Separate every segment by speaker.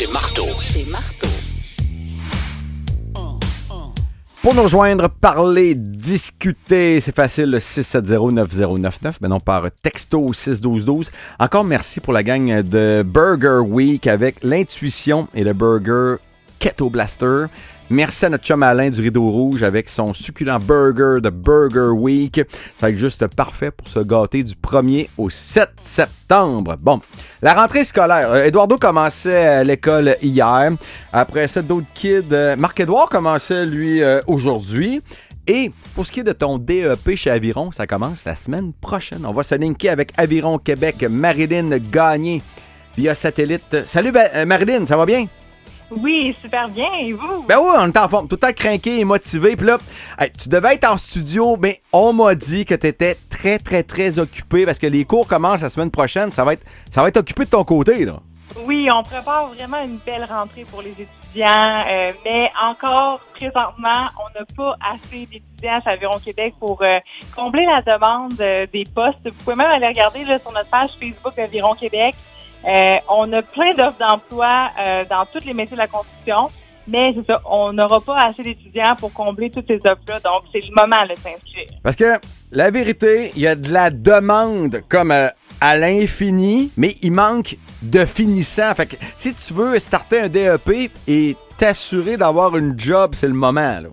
Speaker 1: chez Marteau.
Speaker 2: Chez Marteau.
Speaker 3: Pour nous rejoindre, parler, discuter, c'est facile, le 670-9099, mais non par texto 61212. Encore merci pour la gang de Burger Week avec l'intuition et le burger Keto Blaster. Merci à notre chum Alain du Rideau Rouge avec son succulent burger de Burger Week. Ça va être juste parfait pour se gâter du 1er au 7 septembre. Bon, la rentrée scolaire. Euh, Eduardo commençait l'école hier. Après ça, d'autres kids. euh, Marc-Edouard commençait, lui, euh, aujourd'hui. Et pour ce qui est de ton DEP chez Aviron, ça commence la semaine prochaine. On va se linker avec Aviron Québec, Marilyn Gagné via satellite. Salut ben- Marilyn, ça va bien?
Speaker 4: Oui, super bien. Et vous?
Speaker 3: Ben oui, on est en forme, tout le temps craqué et motivé. Puis là, hey, tu devais être en studio, mais on m'a dit que tu étais très, très, très occupé parce que les cours commencent la semaine prochaine. Ça va être, ça va être occupé de ton côté, là.
Speaker 4: Oui, on prépare vraiment une belle rentrée pour les étudiants, euh, mais encore présentement, on n'a pas assez d'étudiants à Aviron Québec pour euh, combler la demande euh, des postes. Vous pouvez même aller regarder là, sur notre page Facebook Aviron Québec. Euh, on a plein d'offres d'emploi euh, dans tous les métiers de la construction, mais c'est ça, on n'aura pas assez d'étudiants pour combler toutes ces offres-là, donc c'est le moment de s'inscrire.
Speaker 3: Parce que la vérité, il y a de la demande comme euh, à l'infini, mais il manque de finissants. Fait que si tu veux starter un DEP et t'assurer d'avoir une job, c'est le moment, là.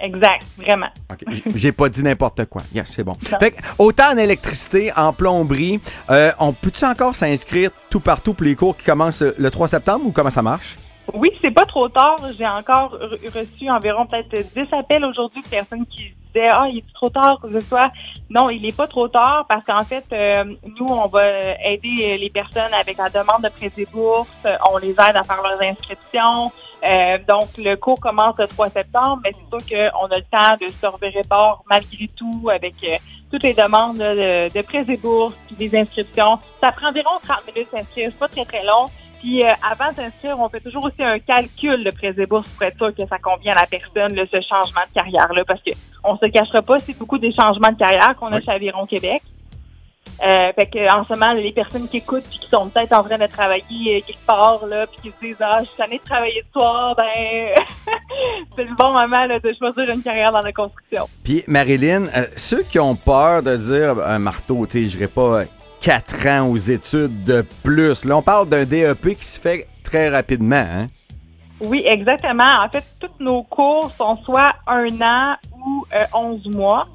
Speaker 4: Exact, vraiment.
Speaker 3: OK. J- J'ai pas dit n'importe quoi. Yes, c'est bon. Fait que, autant en électricité, en plomberie, euh, on peut-tu encore s'inscrire tout partout pour les cours qui commencent le 3 septembre ou comment ça marche?
Speaker 4: Oui, c'est pas trop tard. J'ai encore re- reçu environ peut-être 10 appels aujourd'hui de personnes qui disaient Ah, il est trop tard que ce soit. Non, il est pas trop tard parce qu'en fait, euh, nous, on va aider les personnes avec la demande de prêts et bourses. On les aide à faire leurs inscriptions. Euh, donc, le cours commence le 3 septembre, mais c'est sûr qu'on a le temps de se revirer fort malgré tout avec euh, toutes les demandes là, de, de prêts et bourses puis des inscriptions. Ça prend environ 30 minutes d'inscrire. C'est pas très, très long. Puis euh, avant d'inscrire, on fait toujours aussi un calcul de prêts et bourses pour être sûr que ça convient à la personne, là, ce changement de carrière-là, parce que on se cachera pas, c'est beaucoup des changements de carrière qu'on a
Speaker 3: Oui.
Speaker 4: chez Aviron Québec. Euh, fait que en ce moment, les personnes qui écoutent puis qui sont peut-être en train de travailler euh, quelque part là, puis qui se disent ah, je suis tannée de travailler le soir, ben c'est le bon moment là, de choisir une carrière dans la construction.
Speaker 3: Puis, Marilyn, euh, ceux qui ont peur de dire un marteau, tu sais, je pas 4 ans aux études de plus. Là, on parle d'un DEP qui se fait très rapidement, hein?
Speaker 4: Oui, exactement. En fait, tous nos cours sont soit un an ou euh, 11 mois.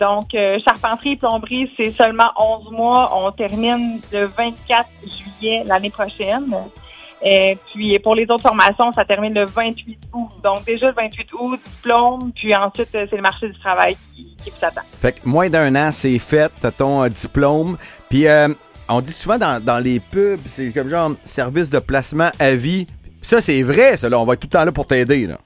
Speaker 4: Donc, euh, charpenterie et plomberie, c'est seulement 11 mois. On termine le 24 juillet l'année prochaine. Et puis, pour les autres formations, ça termine le 28 août. Donc, déjà le 28 août, diplôme. Puis ensuite, euh, c'est le marché du travail qui, qui vous attend.
Speaker 3: Fait que moins d'un an, c'est fait, t'as ton euh, diplôme. Puis, euh, on dit souvent dans, dans les pubs, c'est comme genre service de placement à vie. Ça, c'est vrai, ça, là. On va être tout le temps là pour t'aider, là.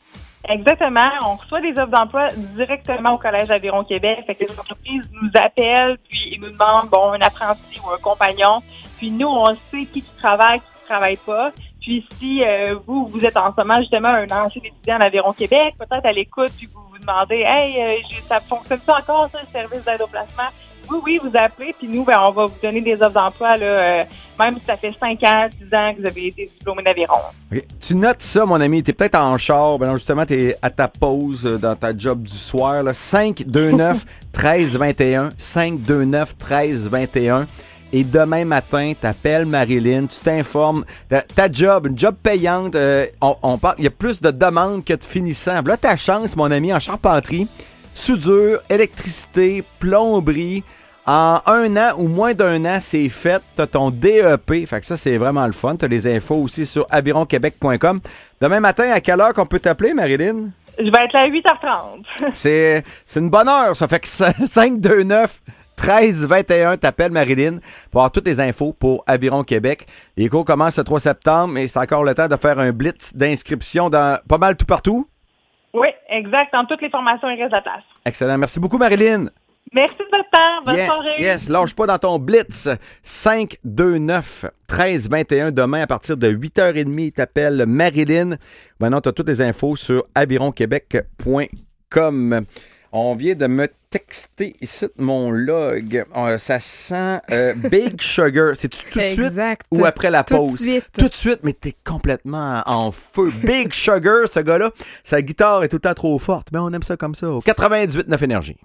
Speaker 4: Exactement. On reçoit des offres d'emploi directement au Collège Aviron Québec. Fait que les entreprises nous appellent, puis ils nous demandent, bon, un apprenti ou un compagnon. Puis nous, on sait qui travaille, qui ne travaille pas. Puis si euh, vous, vous êtes en ce moment justement un ancien étudiant à l'Aviron Québec, peut-être à l'écoute, puis vous vous demandez, hey, euh, ça fonctionne ça encore, ça, le service d'aide au placement? Oui, oui, vous appelez, puis nous, ben, on va vous donner des offres d'emploi, là, euh, même si ça fait 5 ans, 10 ans que vous avez été diplômé d'Aviron.
Speaker 3: OK. Tu notes ça, mon ami. T'es peut-être en char. Ben non, justement, t'es à ta pause euh, dans ta job du soir. Là. 529 13 21. 529 13 21. Et demain matin, t'appelles Marilyn, tu t'informes. Ta, ta job, une job payante, euh, on, on parle, il y a plus de demandes que de finissants. Là, ta chance, mon ami, en charpenterie, soudure, électricité, plomberie. En un an ou moins d'un an, c'est fait. T'as ton DEP. Fait que ça, c'est vraiment le fun. T'as les infos aussi sur avironquebec.com. Demain matin, à quelle heure qu'on peut t'appeler, Marilyn?
Speaker 4: Je vais être là à 8h30.
Speaker 3: C'est, c'est une bonne heure. Ça fait que 529 13 21, t'appelles Marilyn pour avoir toutes les infos pour Aviron Québec. Les cours commencent le 3 septembre et c'est encore le temps de faire un blitz d'inscription dans pas mal tout partout.
Speaker 4: Oui, exact. Dans toutes les formations, il reste de la place.
Speaker 3: Excellent. Merci beaucoup, Marilyn.
Speaker 4: Merci de votre temps. Bonne
Speaker 3: Yeah,
Speaker 4: soirée.
Speaker 3: Yes, lâche pas dans ton blitz. 529 13 21 demain à partir de 8h30, t'appelles Marilyn. Maintenant, tu as toutes les infos sur avironquebec.com. On vient de me texter ici mon log. Euh, ça sent euh, Big Sugar. C'est tout de suite ou après la
Speaker 1: Tout de
Speaker 3: pause?
Speaker 1: suite.
Speaker 3: Tout de suite, mais t'es complètement en feu. Big Sugar, ce gars-là, sa guitare est tout le temps trop forte. Mais on aime ça comme ça. 98 9 énergie.